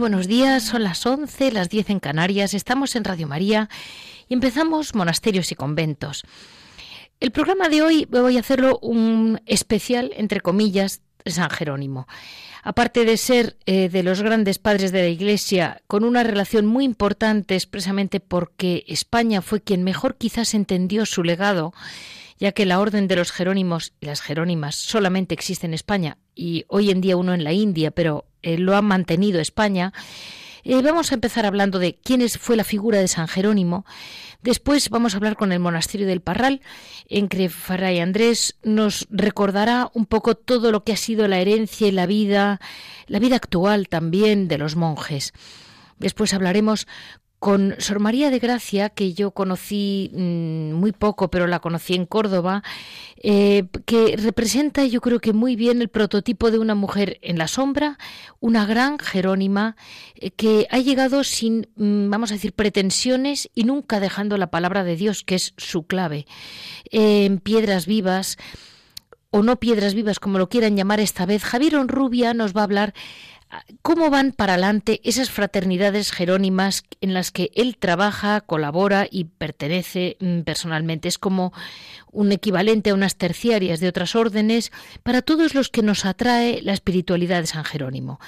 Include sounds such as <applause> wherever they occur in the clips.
Buenos días, son las 11, las 10 en Canarias, estamos en Radio María y empezamos Monasterios y Conventos. El programa de hoy voy a hacerlo un especial, entre comillas, San Jerónimo. Aparte de ser eh, de los grandes padres de la Iglesia, con una relación muy importante expresamente porque España fue quien mejor quizás entendió su legado, ya que la orden de los Jerónimos y las Jerónimas solamente existe en España y hoy en día uno en la India, pero eh, lo ha mantenido España. Eh, vamos a empezar hablando de quién fue la figura de San Jerónimo. Después vamos a hablar con el monasterio del Parral, en que Fray Andrés nos recordará un poco todo lo que ha sido la herencia y la vida, la vida actual también de los monjes. Después hablaremos con Sor María de Gracia, que yo conocí mm, muy poco, pero la conocí en Córdoba, eh, que representa yo creo que muy bien el prototipo de una mujer en la sombra, una gran Jerónima, eh, que ha llegado sin, mm, vamos a decir, pretensiones y nunca dejando la palabra de Dios, que es su clave, en piedras vivas o no piedras vivas, como lo quieran llamar esta vez, Javier Onrubia nos va a hablar ¿Cómo van para adelante esas fraternidades jerónimas en las que él trabaja, colabora y pertenece mm, personalmente? Es como un equivalente a unas terciarias de otras órdenes para todos los que nos atrae la espiritualidad de San Jerónimo.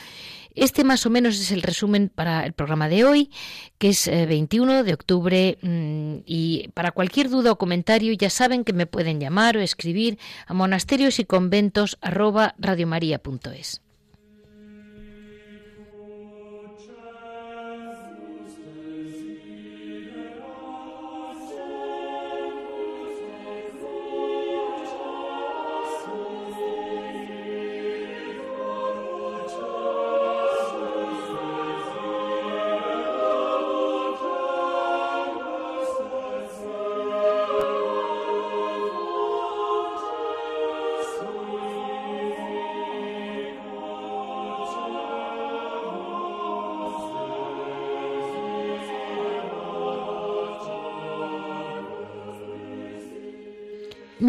Este más o menos es el resumen para el programa de hoy, que es 21 eh, de octubre. Mm, y para cualquier duda o comentario ya saben que me pueden llamar o escribir a monasterios y conventos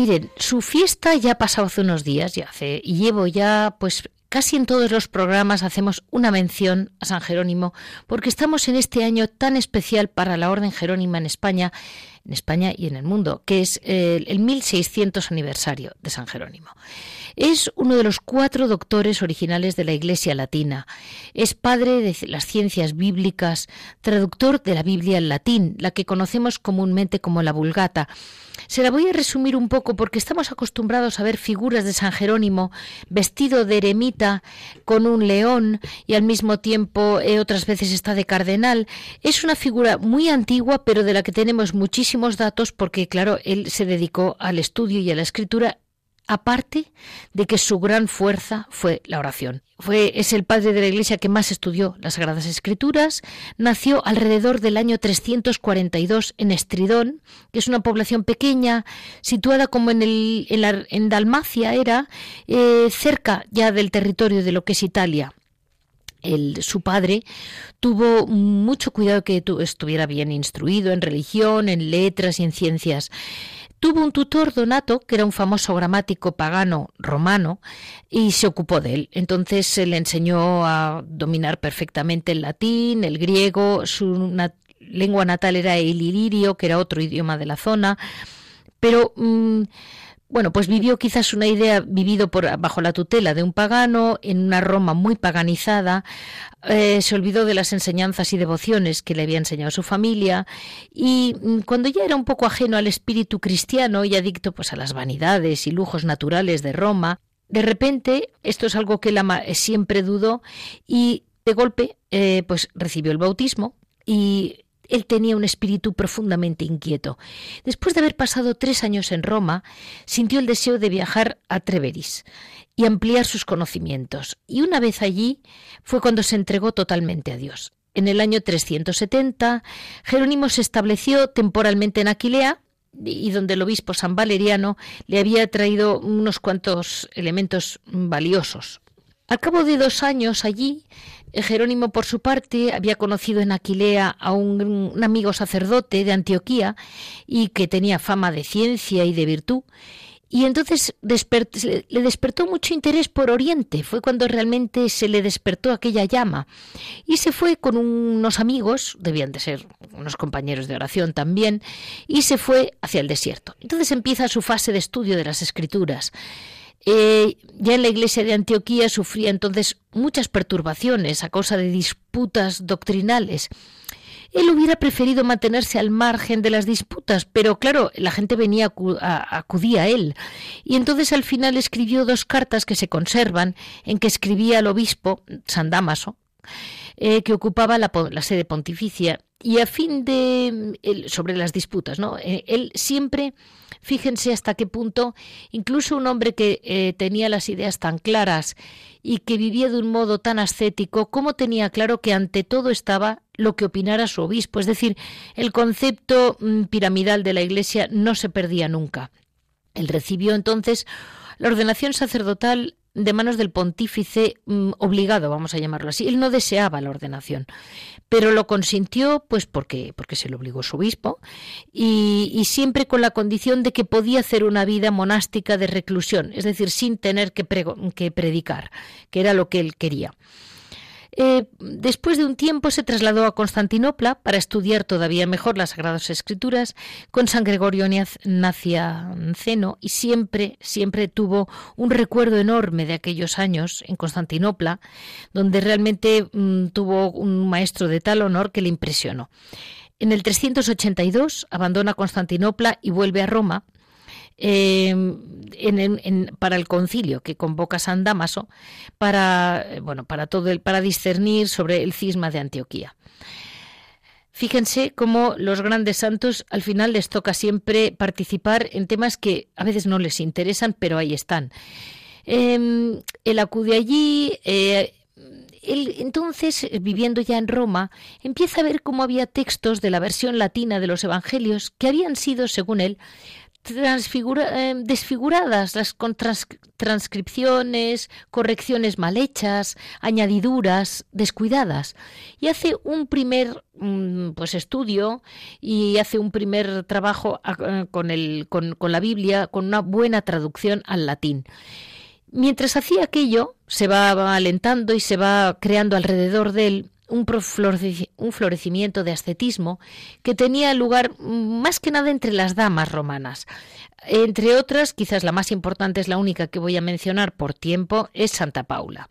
Miren, su fiesta ya ha pasado hace unos días, ya hace, y llevo ya, pues casi en todos los programas hacemos una mención a San Jerónimo, porque estamos en este año tan especial para la Orden Jerónima en España, en España y en el mundo, que es el, el 1600 aniversario de San Jerónimo. Es uno de los cuatro doctores originales de la Iglesia Latina. Es padre de las ciencias bíblicas, traductor de la Biblia en latín, la que conocemos comúnmente como la Vulgata. Se la voy a resumir un poco porque estamos acostumbrados a ver figuras de San Jerónimo vestido de eremita con un león y al mismo tiempo eh, otras veces está de cardenal. Es una figura muy antigua pero de la que tenemos datos porque claro, él se dedicó al estudio y a la escritura aparte de que su gran fuerza fue la oración. Fue, es el padre de la Iglesia que más estudió las Sagradas Escrituras, nació alrededor del año 342 en Estridón, que es una población pequeña, situada como en, el, en, Dalmacia era, eh, cerca ya del territorio de lo que es Italia. El, su padre tuvo mucho cuidado que estuviera bien instruido en religión, en letras y en ciencias. Tuvo un tutor, Donato, que era un famoso gramático pagano romano, y se ocupó de él. Entonces se le enseñó a dominar perfectamente el latín, el griego, su lengua natal era el ilirio, que era otro idioma de la zona, pero mm, bueno, pues vivió quizás una idea vivido por, bajo la tutela de un pagano en una Roma muy paganizada, eh, se olvidó de las enseñanzas y devociones que le había enseñado su familia. Y mm, cuando ya era un poco ajeno al espíritu cristiano y adicto pues a las vanidades y lujos naturales de Roma, de repente, esto es algo que él siempre dudó y de golpe eh, pues recibió el bautismo y él tenía un espíritu profundamente inquieto. Después de haber pasado tres años en Roma, sintió el deseo de viajar a Treveris y ampliar sus conocimientos. Y una vez allí fue cuando se entregó totalmente a Dios. En el año 370, Jerónimo se estableció temporalmente en Aquilea, y donde el obispo San Valeriano le había traído unos cuantos elementos valiosos. Al cabo de dos años allí, Jerónimo, por su parte, había conocido en Aquilea a un, amigo sacerdote de Antioquía y que tenía fama de ciencia y de virtud. Y entonces le despertó mucho interés por Oriente. Fue cuando realmente se le despertó aquella llama. Y se fue con unos amigos, debían de ser unos compañeros de oración también, y se fue hacia el desierto. Entonces empieza su fase de estudio de las escrituras. Eh, ya en la iglesia de Antioquía sufría entonces muchas perturbaciones a causa de disputas doctrinales. Él hubiera preferido mantenerse al margen de las disputas, pero claro, la gente venía acudía a él. Y entonces al final escribió dos cartas que se conservan, en que escribía al obispo San Damaso, eh, que ocupaba la, sede pontificia, y a fin de sobre las disputas, ¿no? Eh, él siempre Fíjense hasta qué punto incluso un hombre que eh, tenía las ideas tan claras y que vivía de un modo tan ascético, cómo tenía claro que ante todo estaba lo que opinara su obispo, es decir, el concepto mm, piramidal de la Iglesia no se perdía nunca. Él recibió entonces la ordenación sacerdotal de manos del pontífice mm, obligado, vamos a llamarlo así. Él no deseaba la ordenación, pero lo consintió pues porque, porque se lo obligó su obispo y, siempre con la condición de que podía hacer una vida monástica de reclusión, es decir, sin tener que, que predicar, que era lo que él quería. Eh, después de un tiempo se trasladó a Constantinopla para estudiar todavía mejor las Sagradas Escrituras con San Gregorio Nacianceno y siempre, siempre tuvo un recuerdo enorme de aquellos años en Constantinopla, donde realmente mm, tuvo un maestro de tal honor que le impresionó. En el 382 abandona Constantinopla y vuelve a Roma Em, para el concilio que convoca San Damaso para, bueno, para, todo el, para discernir sobre el cisma de Antioquía. Fíjense cómo los grandes santos al final les toca siempre participar en temas que a veces no les interesan, pero ahí están. Em, él acude allí, eh, él, entonces, viviendo ya en Roma, empieza a ver cómo había textos de la versión latina de los Evangelios que habían sido, según él, eh, desfiguradas, las transcripciones, correcciones mal hechas, añadiduras descuidadas. Y hace un primer mm, pues estudio y hace un primer trabajo eh, con, el, con, con la Biblia con una buena traducción al latín. Mientras hacía aquello, se va alentando y se va creando alrededor de él un, florecimiento de ascetismo que tenía lugar más que nada entre las damas romanas. Entre otras, quizás la más importante es la única que voy a mencionar por tiempo, es Santa Paula.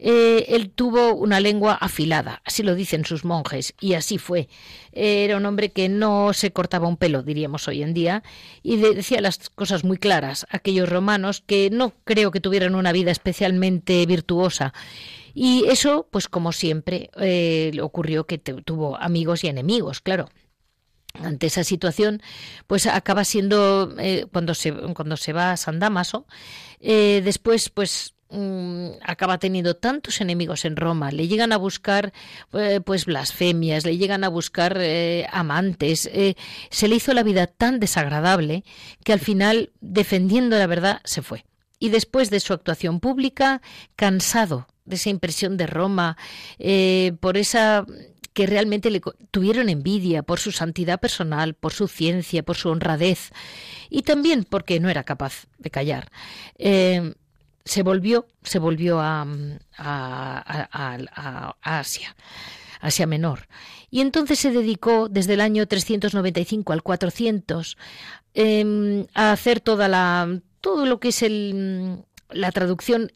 Eh, él tuvo una lengua afilada, así lo dicen sus monjes, y así fue. Era un hombre que no se cortaba un pelo, diríamos hoy en día, y decía las cosas muy claras. Aquellos romanos que no creo que tuvieran una vida especialmente virtuosa y eso, pues como siempre, eh, ocurrió que tuvo amigos y enemigos, claro ante esa situación, pues acaba siendo eh, cuando se cuando se va a San Damaso, eh, después pues mm, acaba teniendo tantos enemigos en Roma, le llegan a buscar pues blasfemias, le llegan a buscar amantes, se le hizo la vida tan desagradable que al final, defendiendo la verdad, se fue. Y después de su actuación pública, cansado de esa impresión de Roma, eh, por esa que realmente le tuvieron envidia por su santidad personal, por su ciencia, por su honradez y también porque no era capaz de callar. Eh, se volvió, se volvió a, a, Asia. Asia Menor. Y entonces se dedicó desde el año 395 al 400 em, a hacer toda la, todo lo que es el, la traducción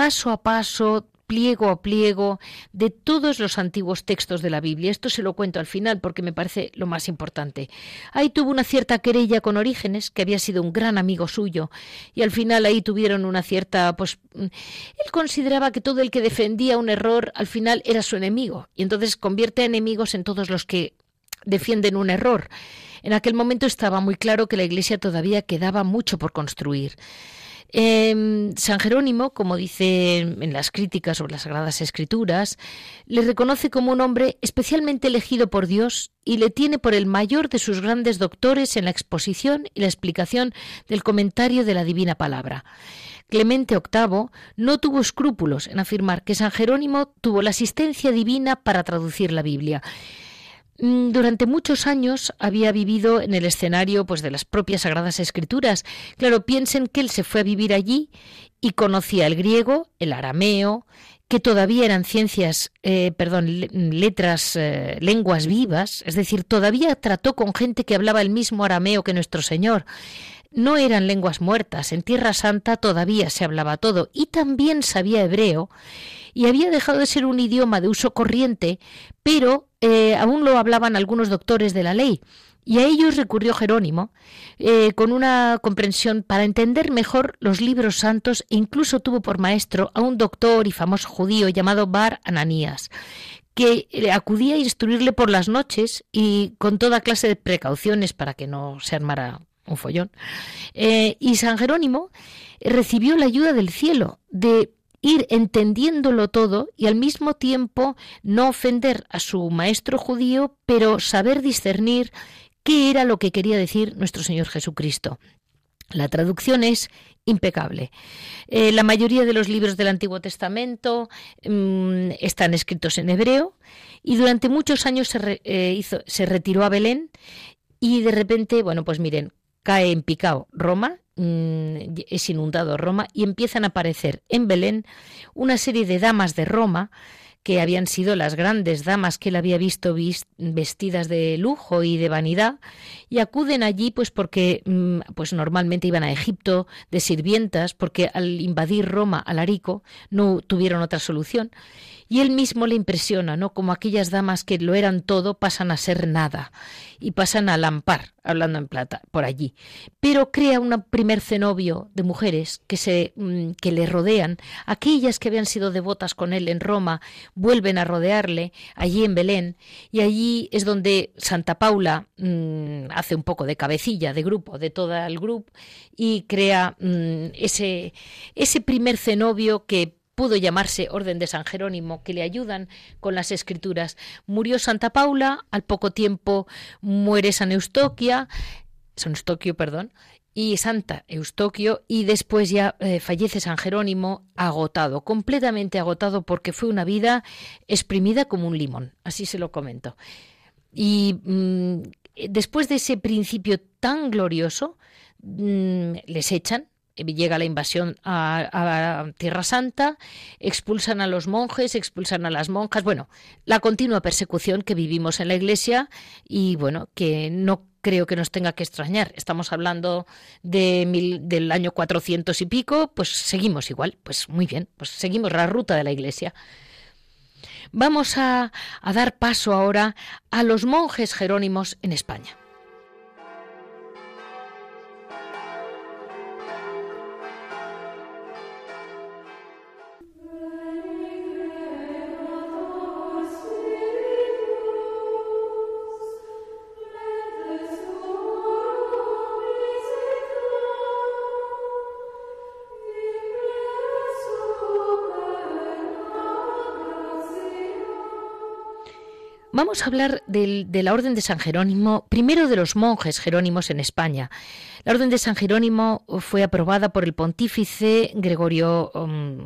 paso a paso, pliego a pliego de todos los antiguos textos de la Biblia. Esto se lo cuento al final porque me parece lo más importante. Ahí tuvo una cierta querella con Orígenes, que había sido un gran amigo suyo, y al final ahí tuvieron una cierta, pues, mm, él consideraba que todo el que defendía un error al final era su enemigo, y entonces convierte a enemigos en todos los que defienden un error. En aquel momento estaba muy claro que la Iglesia todavía quedaba mucho por construir. Em, San Jerónimo, como dice en las críticas sobre las Sagradas Escrituras, le reconoce como un hombre especialmente elegido por Dios y le tiene por el mayor de sus grandes doctores en la exposición y la explicación del comentario de la Divina Palabra. Clemente VIII no tuvo escrúpulos en afirmar que San Jerónimo tuvo la asistencia divina para traducir la Biblia durante muchos años había vivido en el escenario pues de las propias sagradas escrituras. Claro, piensen que él se fue a vivir allí y conocía el griego, el arameo, que todavía eran ciencias, eh, perdón, letras, eh, lenguas vivas, es decir, todavía trató con gente que hablaba el mismo arameo que nuestro Señor. No eran lenguas muertas, en Tierra Santa todavía se hablaba todo y también sabía hebreo y había dejado de ser un idioma de uso corriente, pero eh, aún lo hablaban algunos doctores de la ley. Y a ellos recurrió Jerónimo eh, con una comprensión para entender mejor los libros santos e incluso tuvo por maestro a un doctor y famoso judío llamado Bar Ananías, que eh, acudía a instruirle por las noches y con toda clase de precauciones para que no se armara un follón. y San Jerónimo recibió la ayuda del cielo, de ir entendiéndolo todo y al mismo tiempo no ofender a su maestro judío, pero saber discernir qué era lo que quería decir nuestro Señor Jesucristo. La traducción es impecable. Eh, la mayoría de los libros del Antiguo Testamento mm, están escritos en hebreo y durante muchos años se, eh, se retiró a Belén y de repente, bueno, pues miren, cae en picado Roma es inundado Roma y empiezan a aparecer en Belén una serie de damas de Roma que habían sido las grandes damas que él había visto vestidas de lujo y de vanidad y acuden allí pues porque mm, pues normalmente iban a Egipto de sirvientas porque al invadir Roma al Arico no tuvieron otra solución y él mismo le impresiona, ¿no? Como aquellas damas que lo eran todo pasan a ser nada y pasan a lampar, hablando en plata, por allí. Pero crea un primer cenobio de mujeres que se mm, que le rodean, aquellas que habían sido devotas con él en Roma vuelven a rodearle allí en Belén y allí es donde Santa Paula mm, hace un poco de cabecilla de grupo de todo el grupo y crea mm, ese ese primer cenobio que pudo llamarse Orden de San Jerónimo, que le ayudan con las escrituras. Murió Santa Paula, al poco tiempo muere San Eustoquia, San Eustoquio, perdón, y Santa Eustoquio, y después ya eh, fallece San Jerónimo agotado, completamente agotado, porque fue una vida exprimida como un limón, así se lo comento. Y mm, después de ese principio tan glorioso, mm, les echan, llega la invasión a, Tierra Santa, expulsan a los monjes, expulsan a las monjas, bueno, la continua persecución que vivimos en la Iglesia y bueno, que no creo que nos tenga que extrañar. Estamos hablando de del año 400 y pico, pues seguimos igual, pues muy bien, pues seguimos la ruta de la Iglesia. Vamos a dar paso ahora a los monjes jerónimos en España. Vamos a hablar de la Orden de San Jerónimo, primero de los monjes jerónimos en España. La Orden de San Jerónimo fue aprobada por el pontífice Gregorio XI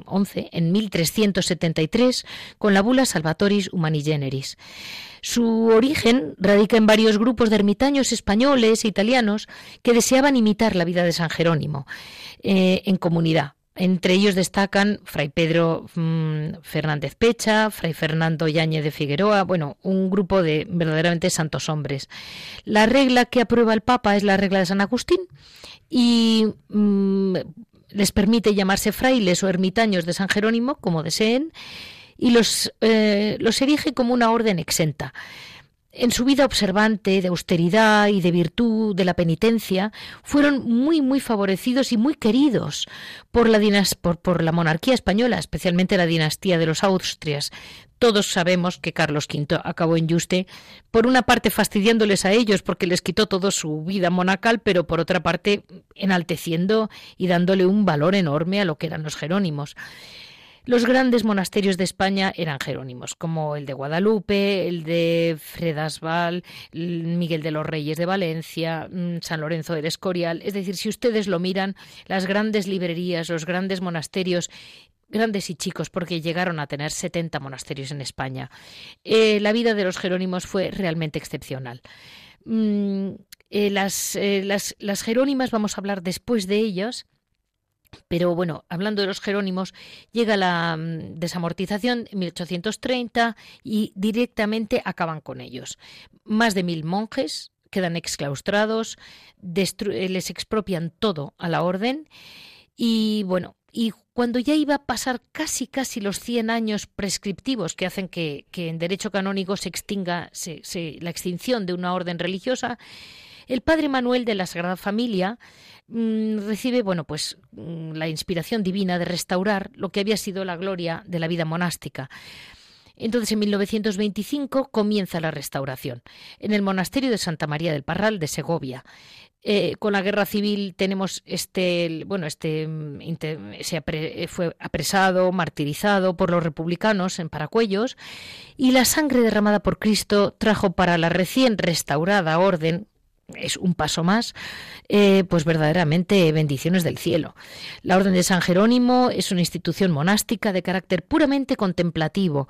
um, en 1373 con la bula Salvatoris Humani Generis. Su origen radica en varios grupos de ermitaños españoles e italianos que deseaban imitar la vida de San Jerónimo eh, en comunidad entre ellos destacan Fray Pedro mm, Fernández Pecha, Fray Fernando Yáñez de Figueroa, bueno, un grupo de verdaderamente santos hombres. La regla que aprueba el Papa es la regla de San Agustín y mm, les permite llamarse frailes o ermitaños de San Jerónimo, como deseen, y los, eh, los erige como una orden exenta. En su vida observante, de austeridad y de virtud, de la penitencia, fueron muy, muy favorecidos y muy queridos por la, por, por la monarquía española, especialmente la dinastía de los Austrias. Todos sabemos que Carlos V acabó en Yuste, por una parte fastidiándoles a ellos porque les quitó toda su vida monacal, pero por otra parte enalteciendo y dándole un valor enorme a lo que eran los jerónimos. Los grandes monasterios de España eran jerónimos, como el de Guadalupe, el de Fredasval, Miguel de los Reyes de Valencia, mm, San Lorenzo del Escorial. Es decir, si ustedes lo miran, las grandes librerías, los grandes monasterios grandes y chicos, porque llegaron a tener 70 monasterios en España. Eh, la vida de los jerónimos fue realmente excepcional. Mm, eh, las, eh, las, las jerónimas, vamos a hablar después de ellos, pero bueno, hablando de los jerónimos, llega la mm, desamortización en 1830 y directamente acaban con ellos. Más de mil monjes quedan exclaustrados, eh, les expropian todo a la orden y bueno, y cuando ya iba a pasar casi casi los 100 años prescriptivos que hacen que, en derecho canónico se extinga la extinción de una orden religiosa, el padre Manuel de la Sagrada Familia mm, recibe, bueno, pues mm, la inspiración divina de restaurar lo que había sido la gloria de la vida monástica. Entonces, en 1925 comienza la restauración en el monasterio de Santa María del Parral de Segovia. Eh, con la guerra civil tenemos este, bueno, este mm, se fue apresado, martirizado por los republicanos en Paracuellos y la sangre derramada por Cristo trajo para la recién restaurada orden es un paso más, eh, pues verdaderamente bendiciones del cielo. La Orden de San Jerónimo es una institución monástica de carácter puramente contemplativo.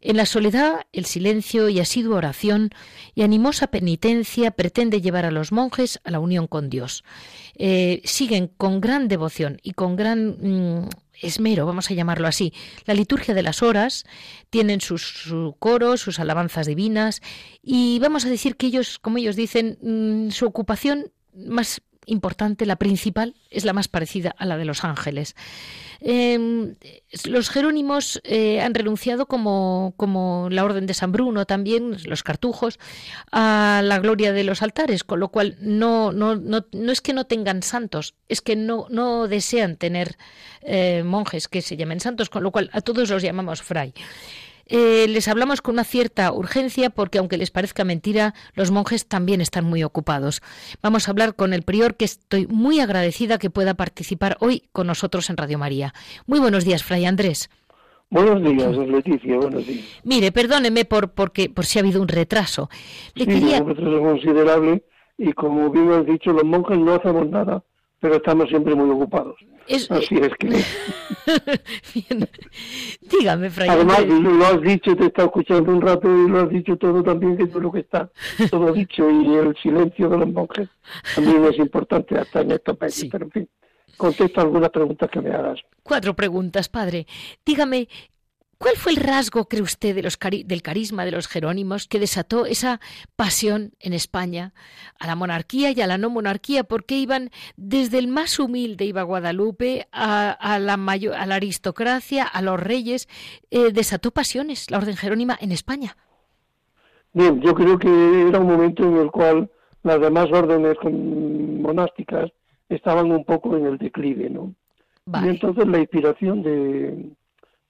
En la soledad, el silencio y asidua oración y animosa penitencia pretende llevar a los monjes a la unión con Dios. Eh, siguen con gran devoción y con gran mm, esmero, vamos a llamarlo así. La liturgia de las horas tienen sus su coros, sus alabanzas divinas y vamos a decir que ellos, como ellos dicen, mm, su ocupación más importante, la principal, es la más parecida a la de los ángeles. Em, los jerónimos eh, han renunciado, como, como, la Orden de San Bruno también, los cartujos, a la gloria de los altares, con lo cual no, no, no, no es que no tengan santos, es que no, no desean tener eh, monjes que se llamen santos, con lo cual a todos los llamamos fray. Eh, les hablamos con una cierta urgencia porque, aunque les parezca mentira, los monjes también están muy ocupados. Vamos a hablar con el prior, que estoy muy agradecida que pueda participar hoy con nosotros en Radio María. Muy buenos días, Fray Andrés. Buenos días, Leticia, buenos días. Mire, perdóneme por, porque, por si ha habido un retraso. Le sí, un retraso considerable y como bien has dicho, los monjes no hacemos nada, pero estamos siempre muy ocupados. Así es que. <laughs> Dígame, Fray. Además, lo has dicho, te he estado escuchando un rato y lo has dicho todo también, que es lo que está todo dicho, y el silencio de los monjes también es importante hasta en estos países. Pero en fin, contesto algunas preguntas que me hagas. Cuatro preguntas, padre. Dígame, ¿Cuál fue el rasgo, cree usted, de los del carisma de los Jerónimos que desató esa pasión en España a la monarquía y a la no monarquía? Porque iban desde el más humilde, iba Guadalupe, a, la, mayor, a la aristocracia, a los reyes, eh, desató pasiones la Orden Jerónima en España. Bien, yo creo que era un momento en el cual las demás órdenes monásticas estaban un poco en el declive, ¿no? Y entonces la inspiración de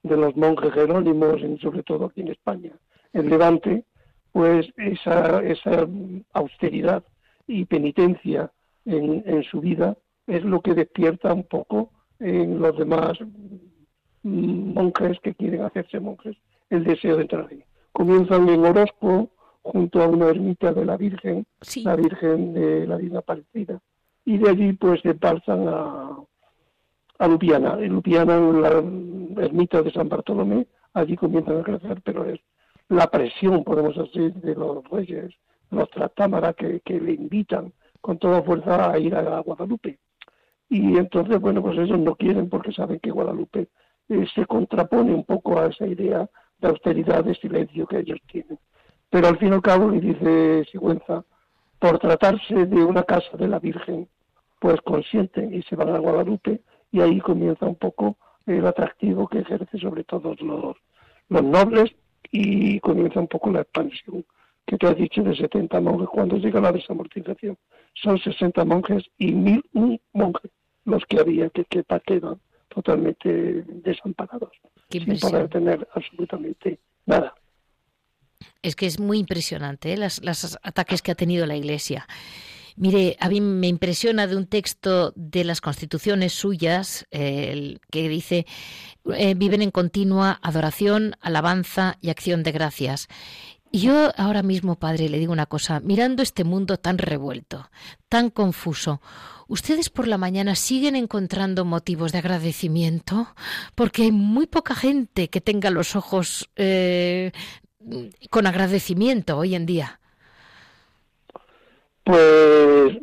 de los monjes jerónimos, sobre todo aquí en España, en Levante, pues esa, esa austeridad y penitencia en, en su vida es lo que despierta un poco en los demás monjes que quieren hacerse monjes el deseo de entrar ahí. Comienzan en Orozco, junto a una ermita de la Virgen, la Virgen de la Divina Parecida, y de allí pues se pasan a, a Lupiana. En Lupiana, en la ermita de San Bartolomé, allí comienzan a crecer, pero es la presión, podemos decir, de los reyes, los trastámaras que, que le invitan con toda fuerza a ir a Guadalupe. Y entonces, bueno, pues ellos no quieren porque saben que Guadalupe eh, se contrapone un poco a esa idea de austeridad, de silencio que ellos tienen. Pero al fin y al cabo, le dice Sigüenza, por tratarse de una casa de la Virgen, pues consienten y se van a Guadalupe y ahí comienza un poco el atractivo que ejerce sobre todos los, los nobles y comienza un poco la expansión que te has dicho de 70 monjes cuando llega la desamortización. Son 60 monjes y mil monjes los que había que, que quedan totalmente desamparados, sin poder tener absolutamente nada. Es que es muy impresionante ¿eh? los ataques que ha tenido la Iglesia. Mire, a mí me impresiona de un texto de las constituciones suyas que dice eh, viven en continua adoración, alabanza y acción de gracias. Y yo ahora mismo, padre, le digo una cosa, mirando este mundo tan revuelto, tan confuso, ¿ustedes por la mañana siguen encontrando motivos de agradecimiento? Porque hay muy poca gente que tenga los ojos eh, con agradecimiento hoy en día. Pues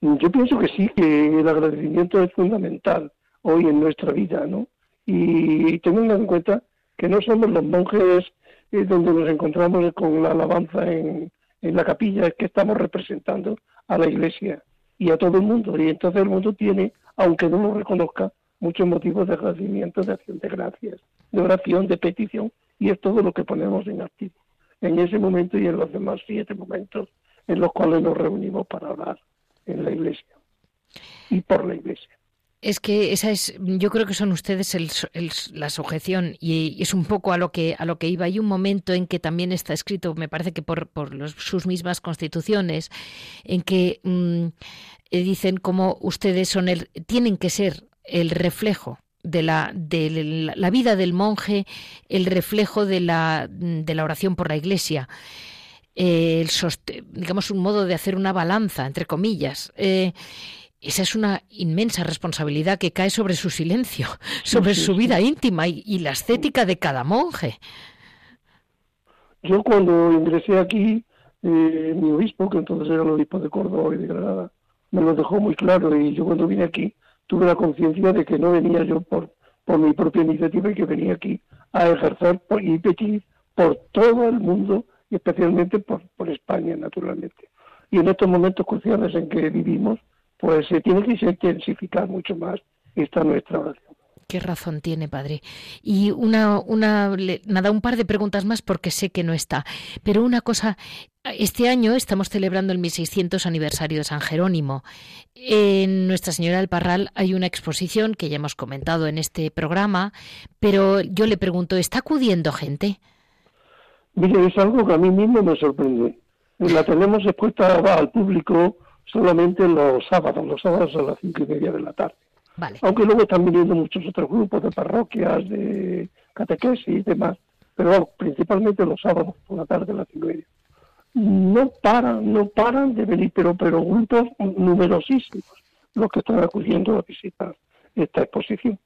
yo pienso que sí, que el agradecimiento es fundamental hoy en nuestra vida, ¿no? Y teniendo en cuenta que no somos los monjes eh, donde nos encontramos con la alabanza en, en la capilla, es que estamos representando a la iglesia y a todo el mundo. Y entonces el mundo tiene, aunque no lo reconozca, muchos motivos de agradecimiento, de acción de gracias, de oración, de petición, y es todo lo que ponemos en activo en ese momento y en los demás siete momentos en los cuales nos reunimos para orar en la iglesia y por la iglesia. Es que esa es, yo creo que son ustedes la sujeción y, es un poco a lo que a lo que iba. Hay un momento en que también está escrito, me parece que por, sus mismas constituciones, en que mm, eh, dicen como ustedes son el, tienen que ser el reflejo de la, de la vida del monje, el reflejo de la, de la oración por la Iglesia el digamos, un modo de hacer una balanza, entre comillas. Eh, esa es una inmensa responsabilidad que cae sobre su silencio, <laughs> sobre su vida íntima y, la estética de cada monje. Yo cuando ingresé aquí, eh, mi obispo, que entonces era el obispo de Córdoba y de Granada, me lo dejó muy claro y yo cuando vine aquí tuve la conciencia de que no venía yo por, por mi propia iniciativa y que venía aquí a ejercer y pedir por todo el mundo especialmente por, por España, naturalmente. Y en estos momentos cruciales en que vivimos, pues se tiene que intensificar mucho más esta nuestra oración. Qué razón tiene, padre. Y una, una, nada, un par de preguntas más porque sé que no está. Pero una cosa, este año estamos celebrando el 1600 aniversario de San Jerónimo. En Nuestra Señora del Parral hay una exposición que ya hemos comentado en este programa, pero yo le pregunto, ¿está acudiendo gente? Mire, es algo que a mí mismo me sorprende. La tenemos expuesta al público solamente los sábados, los sábados a las cinco y media de la tarde. Aunque luego están viniendo muchos otros grupos de parroquias, de catequesis y demás, pero principalmente los sábados por la tarde a las cinco y media. No paran, no paran de venir, pero, pero grupos numerosísimos los que están acudiendo a visitar esta exposición.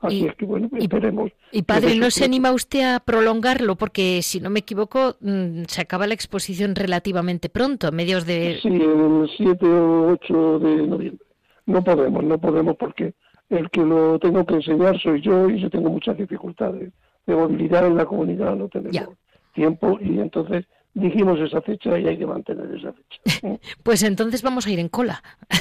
Así es que bueno, esperemos. Y padre, ¿no se anima usted a prolongarlo? Porque si no me equivoco, mm, se acaba la exposición relativamente pronto, a medios de... Sí, el 7 o 8 de noviembre. No podemos, no podemos porque el que lo tengo que enseñar soy yo y yo tengo muchas dificultades de movilidad en la comunidad, no tenemos tiempo y entonces dijimos esa fecha y hay que mantener esa fecha. <laughs> pues entonces vamos a ir en cola. <laughs>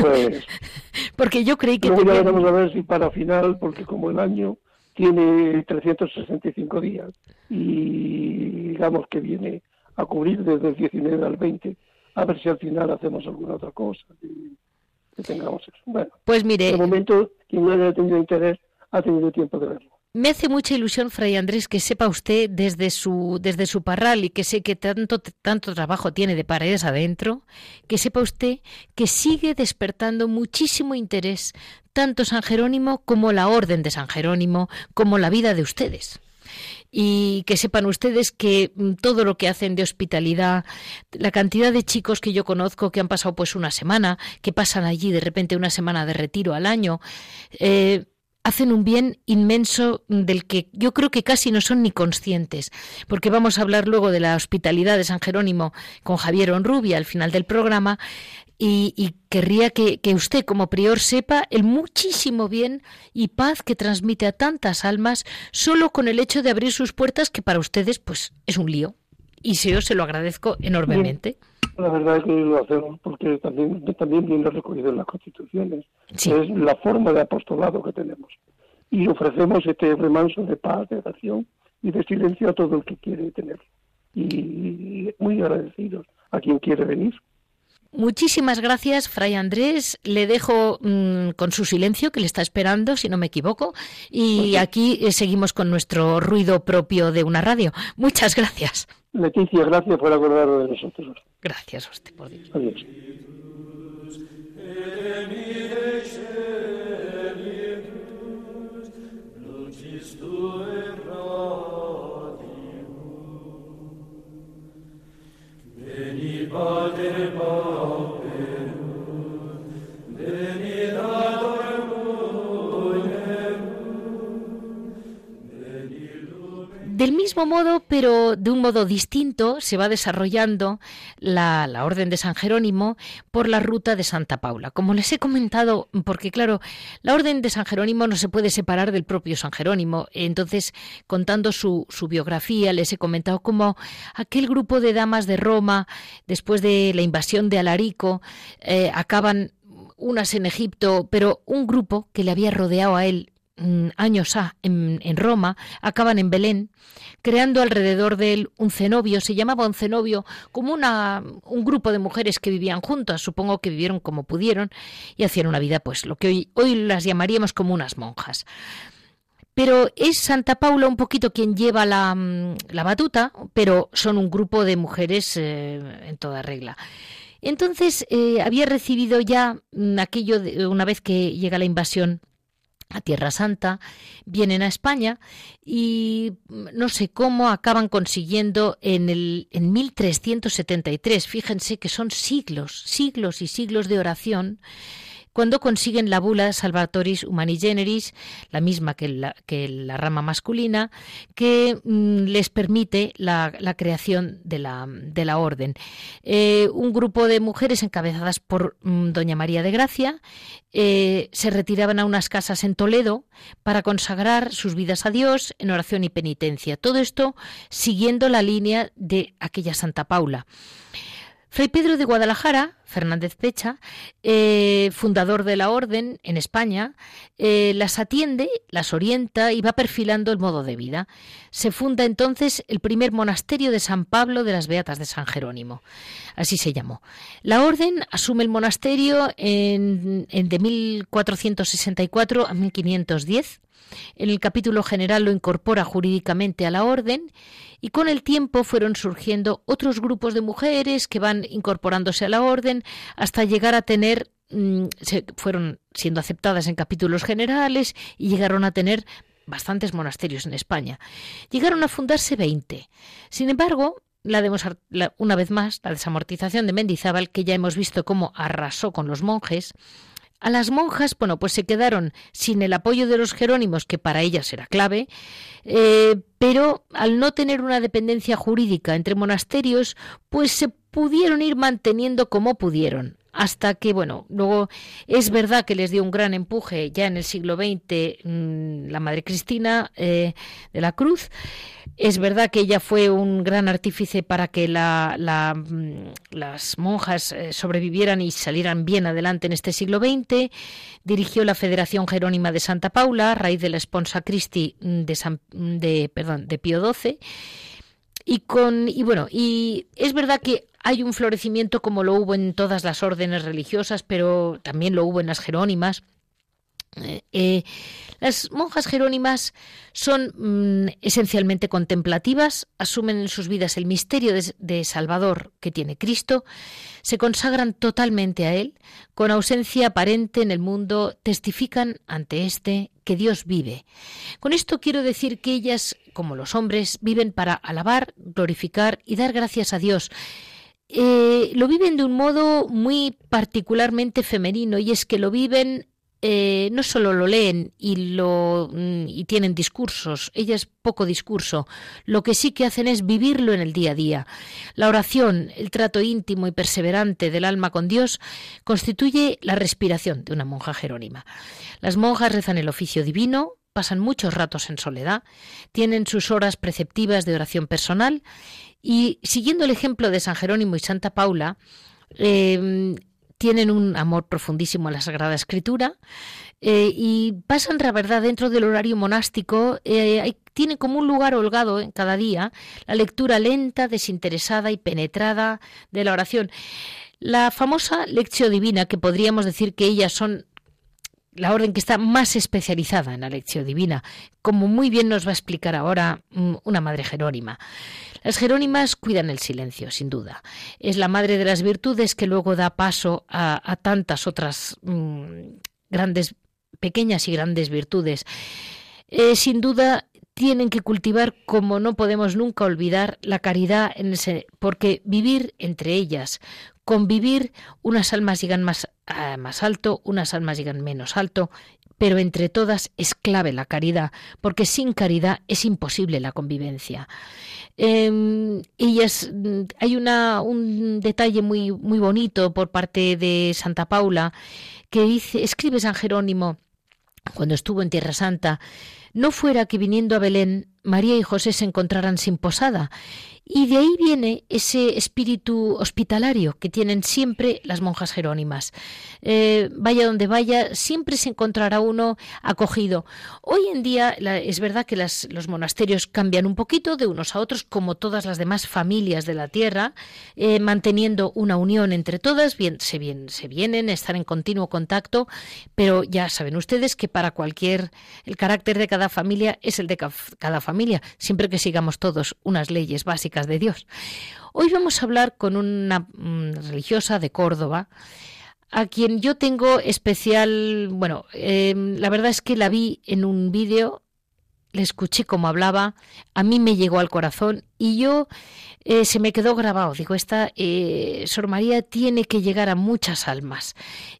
Pues, <laughs> porque yo creí que... Luego ya veremos a ver si para final, porque como el año tiene 365 días y digamos que viene a cubrir desde el 19 al 20, a ver si al final hacemos alguna otra cosa que tengamos eso. Bueno, pues mire... De momento, quien no haya tenido interés ha tenido tiempo de verlo. Me hace mucha ilusión, Fray Andrés, que sepa usted desde su, desde su parral y que sé que tanto, tanto trabajo tiene de paredes adentro, que sepa usted que sigue despertando muchísimo interés tanto San Jerónimo como la Orden de San Jerónimo, como la vida de ustedes. Y que sepan ustedes que mm, todo lo que hacen de hospitalidad, la cantidad de chicos que yo conozco que han pasado pues una semana, que pasan allí de repente una semana de retiro al año, eh, hacen un bien inmenso del que yo creo que casi no son ni conscientes, porque vamos a hablar luego de la hospitalidad de San Jerónimo con Javier Onrubia al final del programa, y, querría que, usted como prior sepa el muchísimo bien y paz que transmite a tantas almas solo con el hecho de abrir sus puertas que para ustedes pues es un lío. Y yo se lo agradezco enormemente. La verdad es que lo hacemos porque también, también viene recogido en las constituciones. Es la forma de apostolado que tenemos. Y ofrecemos este remanso de paz, de oración y de silencio a todo el que quiere tenerlo. Y muy agradecidos a quien quiere venir. Muchísimas gracias, Fray Andrés. Le dejo mm, con su silencio, que le está esperando, si no me equivoco. Y aquí eh, seguimos con nuestro ruido propio de una radio. Muchas gracias. Leticia, gracias por acordar de nosotros. Gracias a usted, por Adiós. Del modo, pero de un modo distinto, se va desarrollando la, Orden de San Jerónimo por la ruta de Santa Paula. Como les he comentado, porque claro, la Orden de San Jerónimo no se puede separar del propio San Jerónimo. Entonces, contando su, biografía, les he comentado cómo aquel grupo de damas de Roma, después de la invasión de Alarico, eh, acaban unas en Egipto, pero un grupo que le había rodeado a él años A en, Roma, acaban en Belén, creando alrededor de él un cenobio, se llamaba un cenobio como una, un grupo de mujeres que vivían juntas, supongo que vivieron como pudieron y hacían una vida, pues lo que hoy, hoy las llamaríamos como unas monjas. Pero es Santa Paula un poquito quien lleva la, mm, la batuta, pero son un grupo de mujeres eh, en toda regla. Entonces eh, había recibido ya mm, aquello de, una vez que llega la invasión a Tierra Santa, vienen a España y mm, no sé cómo acaban consiguiendo en el en 1373, fíjense que son siglos, siglos y siglos de oración cuando consiguen la bula Salvatoris Humani Generis, la misma que la, rama masculina, que mm, les permite la, creación de la, de la orden. Eh, un grupo de mujeres encabezadas por mm, Doña María de Gracia eh, se retiraban a unas casas en Toledo para consagrar sus vidas a Dios en oración y penitencia. Todo esto siguiendo la línea de aquella Santa Paula. Fray Pedro de Guadalajara, Fernández Pecha, eh, fundador de la Orden en España, eh, las atiende, las orienta y va perfilando el modo de vida. Se funda entonces el primer monasterio de San Pablo de las Beatas de San Jerónimo. Así se llamó. La Orden asume el monasterio en, en de 1464 a 1510 en el capítulo general lo incorpora jurídicamente a la orden y con el tiempo fueron surgiendo otros grupos de mujeres que van incorporándose a la orden hasta llegar a tener mm, se fueron siendo aceptadas en capítulos generales y llegaron a tener bastantes monasterios en España. Llegaron a fundarse 20. Sin embargo, la, una vez más, la desamortización de Mendizábal, que ya hemos visto cómo arrasó con los monjes, a las monjas, bueno, pues se quedaron sin el apoyo de los jerónimos, que para ellas era clave, eh, pero al no tener una dependencia jurídica entre monasterios, pues se pudieron ir manteniendo como pudieron hasta que, bueno, luego es verdad que les dio un gran empuje ya en el siglo XX mm, la Madre Cristina eh, de la Cruz. Es verdad que ella fue un gran artífice para que la, mm, las monjas eh, sobrevivieran y salieran bien adelante en este siglo XX. Dirigió la Federación Jerónima de Santa Paula a raíz de la Sponsa Christi de, de, perdón, de Pío XII. Y, con, y bueno, y es verdad que hay un florecimiento como lo hubo en todas las órdenes religiosas, pero también lo hubo en las jerónimas. Eh, eh, las monjas jerónimas son mm, esencialmente contemplativas, asumen en sus vidas el misterio de, Salvador que tiene Cristo, se consagran totalmente a Él, con ausencia aparente en el mundo, testifican ante éste que Dios vive. Con esto quiero decir que ellas, como los hombres, viven para alabar, glorificar y dar gracias a Dios eh, lo viven de un modo muy particularmente femenino y es que lo viven eh, no solo lo leen y, lo, y tienen discursos, ellas poco discurso, lo que sí que hacen es vivirlo en el día a día. La oración, el trato íntimo y perseverante del alma con Dios, constituye la respiración de una monja jerónima. Las monjas rezan el oficio divino, pasan muchos ratos en soledad, tienen sus horas preceptivas de oración personal y, siguiendo el ejemplo de San Jerónimo y Santa Paula, eh, tienen un amor profundísimo a la Sagrada Escritura eh, y pasan, la verdad, dentro del horario monástico, eh, tiene como un lugar holgado en cada día la lectura lenta, desinteresada y penetrada de la oración. La famosa lección divina, que podríamos decir que ellas son la orden que está más especializada en la lección divina, como muy bien nos va a explicar ahora mm, una madre jerónima. Las jerónimas cuidan el silencio, sin duda. Es la madre de las virtudes que luego da paso a, tantas otras mm, grandes, pequeñas y grandes virtudes. Eh, sin duda tienen que cultivar, como no podemos nunca olvidar, la caridad, en porque vivir entre ellas, convivir, unas almas llegan más, más alto, unas almas llegan menos alto, pero entre todas es clave la caridad, porque sin caridad es imposible la convivencia. Eh, hay una, un detalle muy, muy bonito por parte de Santa Paula que dice, escribe San Jerónimo cuando estuvo en Tierra Santa, no fuera que viniendo a Belén María y José se encontraran sin posada y de ahí viene ese espíritu hospitalario que tienen siempre las monjas jerónimas. Eh, vaya donde vaya, siempre se encontrará uno acogido. Hoy en día es verdad que los monasterios cambian un poquito de unos a otros, como todas las demás familias de la tierra, eh, manteniendo una unión entre todas, bien, se, bien, se vienen, están en continuo contacto, pero ya saben ustedes que para cualquier, el carácter de cada familia es el de cada familia, siempre que sigamos todos unas leyes básicas de Dios. Hoy vamos a hablar con una mm, religiosa de Córdoba, a quien yo tengo especial, bueno, em, la verdad es que la vi en un vídeo, le escuché cómo hablaba, a mí me llegó al corazón y yo eh, se me quedó grabado. Digo, esta eh, Sor María tiene que llegar a muchas almas.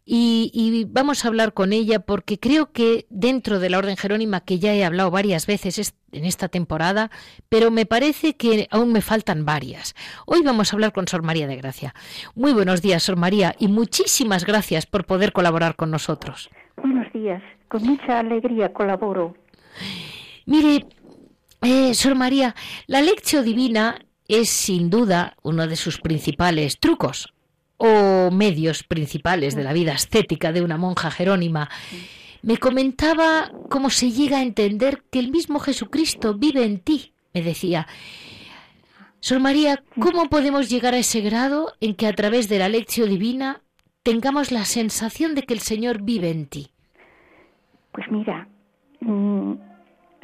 Y, vamos a hablar con ella porque creo que dentro de la Orden Jerónima, que ya he hablado varias veces en esta temporada, pero me parece que aún me faltan varias. Hoy vamos a hablar con Sor María de Gracia. Muy buenos días, Sor María, y muchísimas gracias por poder colaborar con nosotros. Buenos días, con mucha alegría colaboro. Mire, eh, Sor María, la lección divina es sin duda uno de sus principales trucos o medios principales de la vida ascética de una monja jerónima. Me comentaba cómo se llega a entender que el mismo Jesucristo vive en ti, me decía. Sor María, ¿cómo podemos llegar a ese grado en que a través de la lección divina tengamos la sensación de que el Señor vive en ti? Pues mira, mm,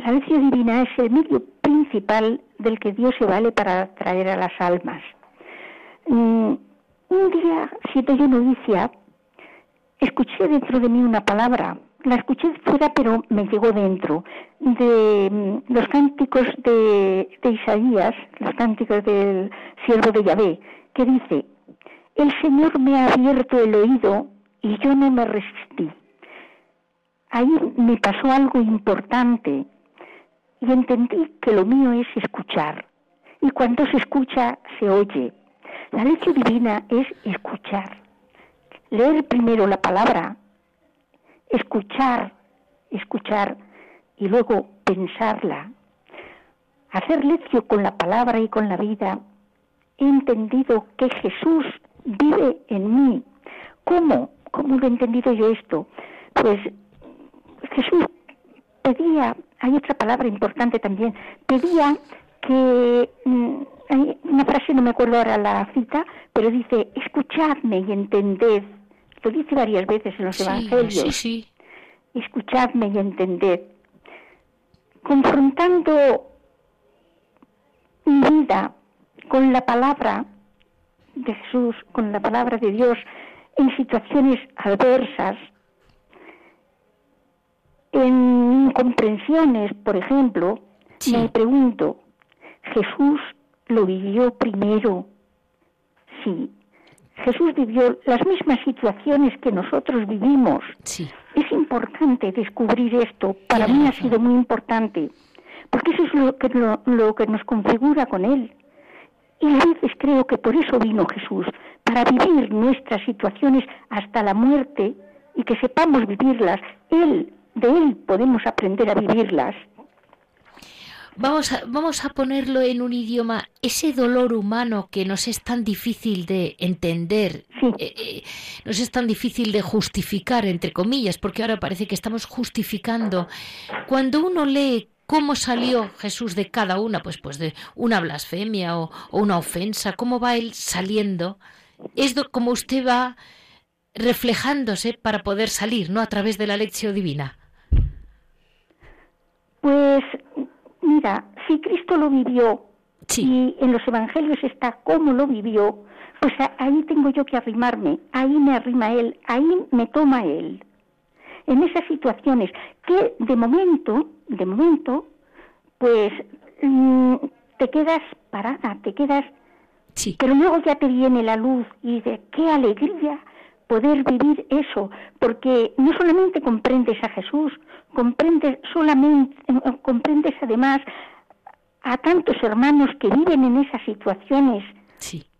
la lección divina es el medio principal del que Dios se vale para atraer a las almas. Mm, un día, siete yo novicia, escuché dentro de mí una palabra. La escuché fuera, pero me llegó dentro. De mm, los cánticos de, de Isaías, los cánticos del siervo de Yahvé, que dice, el Señor me ha abierto el oído y yo no me resistí. Ahí me pasó algo importante y entendí que lo mío es escuchar. Y cuando se escucha, se oye. La lección divina es escuchar. Leer primero la palabra, escuchar, escuchar y luego pensarla. Hacer lección con la palabra y con la vida. He entendido que Jesús vive en mí. ¿Cómo? ¿Cómo lo he entendido yo esto? Pues Jesús pedía hay otra palabra importante también. Pedía que, mm, hay una frase, no me acuerdo ahora la cita, pero dice, escuchadme y entended. Lo dice varias veces en los evangelios. Sí, sí. Escuchadme y entended. Confrontando mi vida con la palabra de Jesús, con la palabra de Dios, en situaciones adversas, en incomprensiones, por ejemplo, me pregunto, ¿Jesús lo vivió primero? Sí. Jesús vivió las mismas situaciones que nosotros vivimos. Sí. es importante descubrir esto. Para mí ha sido muy importante, porque eso es lo que, lo, que nos configura con Él. Y a veces creo que por eso vino Jesús, para vivir nuestras situaciones hasta la muerte y que sepamos vivirlas. Él, de Él podemos aprender a vivirlas. Vamos a, vamos a ponerlo en un idioma, ese dolor humano que nos es tan difícil de entender, eh, eh, nos es tan difícil de justificar, entre comillas, porque ahora parece que estamos justificando. Cuando uno lee cómo salió Jesús de cada una, pues, pues de una blasfemia o, una ofensa, cómo va él saliendo, es como usted va reflejándose para poder salir, ¿no? A través de la lección divina. Pues mira, si Cristo lo vivió y en los evangelios está cómo lo vivió, pues ahí tengo yo que arrimarme, ahí me arrima Él, ahí me toma Él. En esas situaciones que de momento, de momento, pues mm, te quedas parada, te quedas... Sí. Pero luego ya te viene la luz y de qué alegría poder vivir eso, porque no solamente comprendes a Jesús, comprendes solamente, eh, comprendes además a tantos hermanos que viven en esas situaciones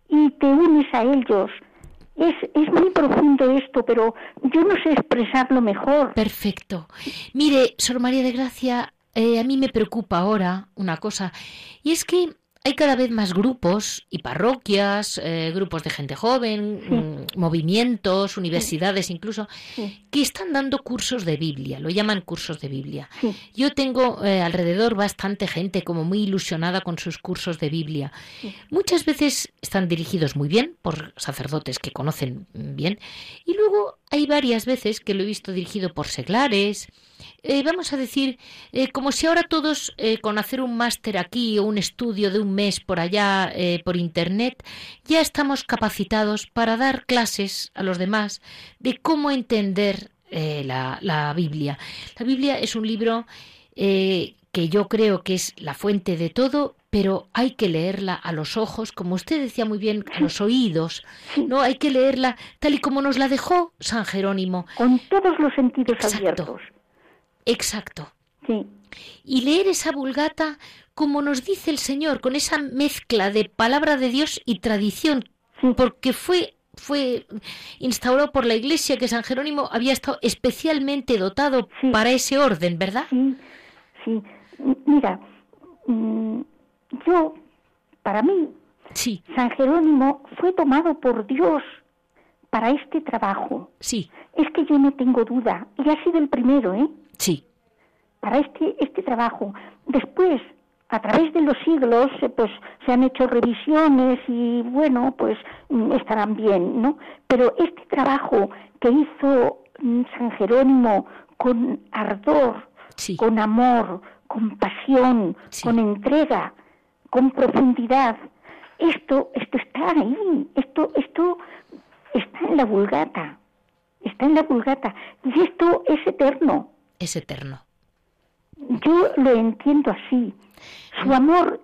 y te unes a ellos. Es, es muy profundo esto, pero yo no sé expresarlo mejor. Perfecto. Mire, Sor María de Gracia, eh, a mí me preocupa ahora una cosa, y es que hay cada vez más grupos y parroquias, eh, grupos de gente joven, mm, movimientos, universidades incluso, que están dando cursos de Biblia, lo llaman cursos de Biblia. Yo tengo eh, alrededor bastante gente como muy ilusionada con sus cursos de Biblia. Muchas veces están dirigidos muy bien por sacerdotes que conocen bien y luego hay varias veces que lo he visto dirigido por seglares, eh, vamos a decir, eh, como si ahora todos eh, con hacer un máster aquí o un estudio de un mes por allá por Internet, ya estamos capacitados para dar clases a los demás de cómo entender la, la, Biblia. La Biblia es un libro que yo creo que es la fuente de todo, pero hay que leerla a los ojos, como usted decía muy bien, a los oídos, ¿no? Hay que leerla tal y como nos la dejó San Jerónimo. Con todos los sentidos abiertos. Exacto. Sí. Y leer esa vulgata como nos dice el Señor, con esa mezcla de palabra de Dios y tradición, porque fue fue instaurado por la Iglesia que San Jerónimo había estado especialmente dotado para ese orden, ¿verdad? Sí, sí. Mira, mm, yo, para mí, sí. San Jerónimo fue tomado por Dios para este trabajo. Sí. Es que yo no tengo duda, y ha sido el primero, ¿eh? Sí. Para este, este trabajo. Después, a través de los siglos, eh, pues se han hecho revisiones y bueno, pues mm, estarán bien, ¿no? Pero este trabajo que hizo mm, San Jerónimo con ardor, con amor, con pasión, con entrega, con profundidad, esto, esto está ahí, esto, esto está en la vulgata, está en la vulgata, y esto es eterno es eterno. Yo lo entiendo así. Su mm. amor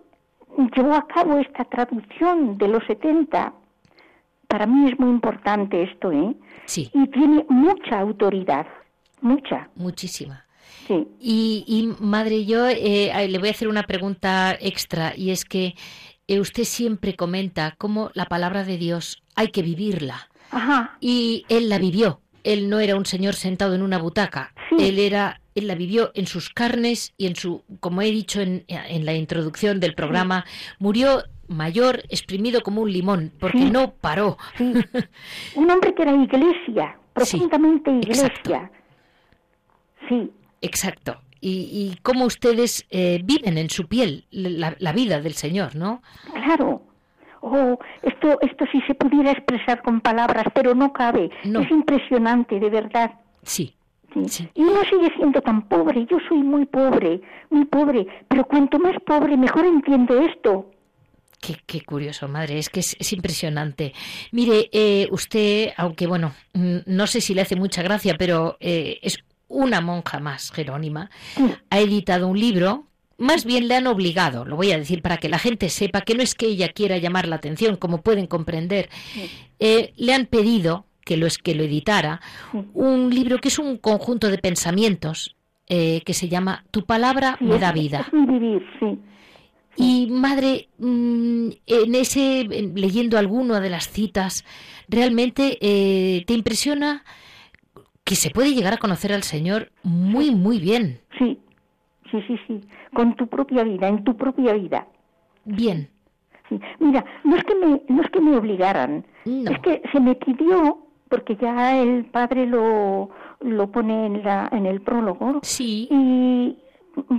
llevó a cabo esta traducción de los 70. Para mí es muy importante esto, ¿eh? Sí. Y tiene mucha autoridad, mucha. Muchísima. Sí. Y, madre, yo eh, le voy a hacer una pregunta extra y es que eh, usted siempre comenta cómo la palabra de Dios hay que vivirla. Ajá. Y él la vivió él no era un señor sentado en una butaca, él era él la vivió en sus carnes y en su, como he dicho en, la introducción del programa, murió mayor, exprimido como un limón, porque no paró. <laughs> un hombre que era iglesia, profundamente iglesia. Sí. Exacto. Y, y cómo ustedes eh, viven en su piel la, la vida del Señor, ¿no? Claro oh, esto, esto sí se pudiera expresar con palabras, pero no cabe. Es impresionante, de verdad. Sí. Sí. Y uno sigue siendo tan pobre, yo soy muy pobre, muy pobre, pero cuanto más pobre, mejor entiendo esto. Qué, qué, curioso, madre, es que es, impresionante. Mire, eh, usted, aunque bueno, mm, no sé si le hace mucha gracia, pero eh, es una monja más, Jerónima, ha editado un libro más bien le han obligado, lo voy a decir para que la gente sepa que no es que ella quiera llamar la atención, como pueden comprender, eh, le han pedido que lo, es, que lo editara, un libro que es un conjunto de pensamientos eh, que se llama Tu palabra me da vida. vivir, sí. Y madre, mm, en ese, leyendo alguna de las citas, realmente eh, te impresiona que se puede llegar a conocer al Señor muy, muy bien. Sí, sí, sí, sí, con tu propia vida, en tu propia vida. Bien. Sí. Mira, no es que me, no es que me obligaran, es que se me pidió, porque ya el padre lo, lo pone en, la, en el prólogo. Sí. Y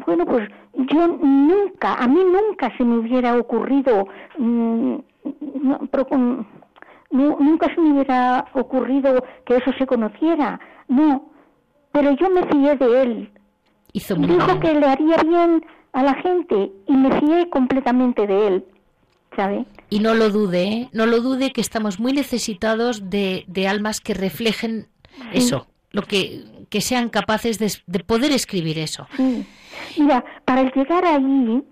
bueno, pues yo nunca, a mí nunca se me hubiera ocurrido, mm, nunca se me hubiera ocurrido que eso se conociera, no, pero yo me fié de él. Dijo que le haría bien a la gente y me fié completamente de él, ¿sabe? Y no lo dude, ¿eh? no lo dude que estamos muy necesitados de, de almas que reflejen eso, lo que, que sean capaces de, de poder escribir eso. Sí. Mira, para llegar ahí,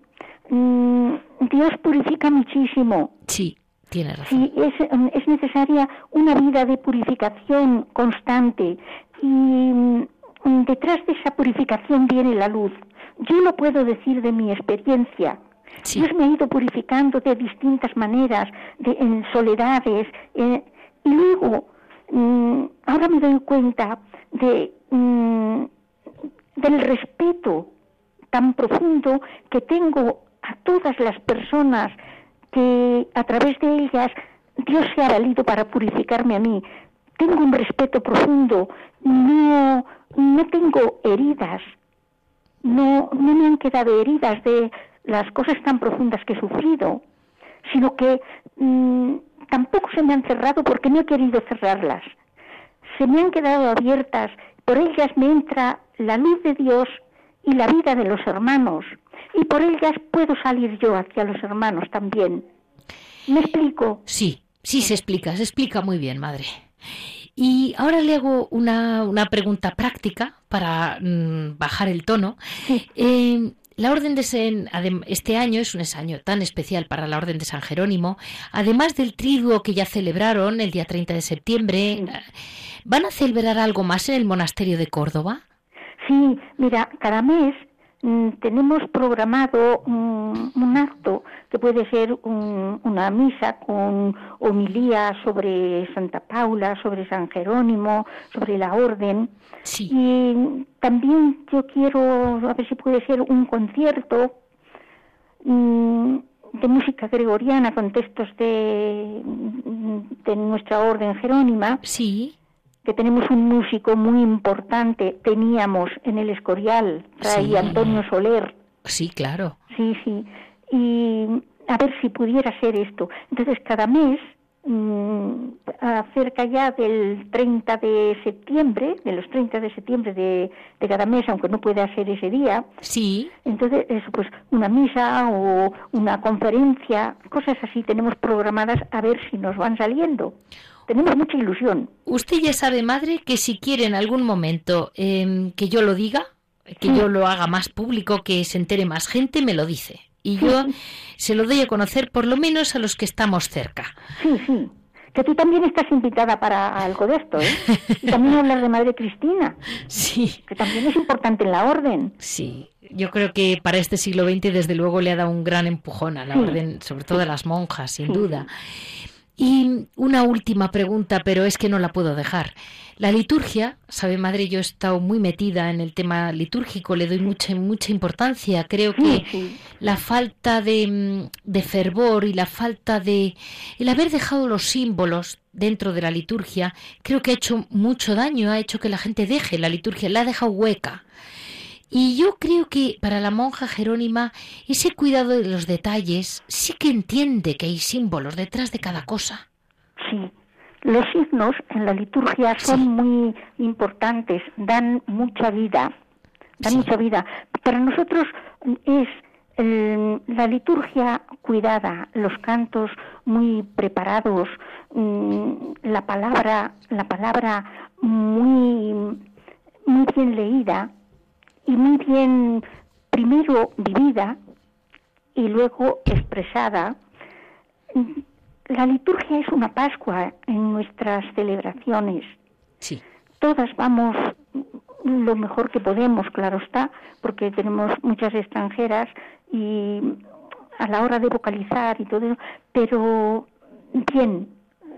mm, Dios purifica muchísimo. Sí, tiene razón. Sí, es, mm, es necesaria una vida de purificación constante y mm, detrás de esa purificación viene la luz. Yo lo puedo decir de mi experiencia. Dios me ha ido purificando de distintas maneras, de, en soledades, eh, y luego, ahora me doy cuenta de, del respeto tan profundo que tengo a todas las personas que a través de ellas Dios se ha valido para purificarme a mí. Tengo un respeto profundo, no tengo heridas, no, no me han quedado heridas de las cosas tan profundas que he sufrido, sino que mm, tampoco se me han cerrado porque no he querido cerrarlas. Se me han quedado abiertas, por ellas me entra la luz de Dios y la vida de los hermanos. Y por ellas puedo salir yo hacia los hermanos también. ¿Me explico? Sí, sí se explica, se explica muy bien, madre. Y ahora le hago una, una pregunta práctica para mm, bajar el tono. Eh, la Orden de este año es un año tan especial para la Orden de San Jerónimo. Además del triduo que ya celebraron el día 30 de septiembre, ¿van a celebrar algo más en el monasterio de Córdoba? Sí, mira, cada mes tenemos programado un acto que puede ser una misa con homilía sobre Santa Paula, sobre San Jerónimo, sobre la orden. Sí. Y también yo quiero, a ver si puede ser un concierto mm, de música gregoriana con textos de, de nuestra orden jerónima. Sí que tenemos un músico muy importante, teníamos en el Escorial, Fray Antonio Soler. Sí, claro. Sí, sí. Y a ver si pudiera ser esto. Entonces, cada mes, mmm, acerca ya del 30 de septiembre, de los 30 de septiembre de, de, cada mes, aunque no pueda ser ese día. Sí. Entonces, eso, pues una misa o una conferencia, cosas así tenemos programadas a ver si nos van saliendo tenemos mucha ilusión. Usted ya sabe, madre, que si quiere en algún momento em, que yo lo diga, que yo lo haga más público, que se entere más gente, me lo dice. Y yo se lo doy a conocer por lo menos a los que estamos cerca. Sí, sí. Que tú también estás invitada para algo de esto, ¿eh? <laughs> Y también hablar de Madre Cristina. Sí. Que también es importante en la orden. Sí. Yo creo que para este siglo XX, desde luego, le ha dado un gran empujón a la orden, sobre todo a las monjas, sin duda. Y una última pregunta, pero es que no la puedo dejar. La liturgia, sabe madre, yo he estado muy metida en el tema litúrgico, le doy mucha mucha importancia. Creo que la falta de, de, fervor y la falta de el haber dejado los símbolos dentro de la liturgia, creo que ha hecho mucho daño, ha hecho que la gente deje la liturgia, la ha dejado hueca. Y yo creo que para la monja Jerónima ese cuidado de los detalles sí que entiende que hay símbolos detrás de cada cosa. Sí, los signos en la liturgia son muy importantes, dan mucha vida, dan mucha vida. Para nosotros es la liturgia cuidada, los cantos muy preparados, mm, la palabra, la palabra muy, muy bien leída, y muy bien, primero vivida y luego expresada, la liturgia es una Pascua en nuestras celebraciones. Sí. Todas vamos lo mejor que podemos, claro está, porque tenemos muchas extranjeras y a la hora de vocalizar y todo eso, pero bien,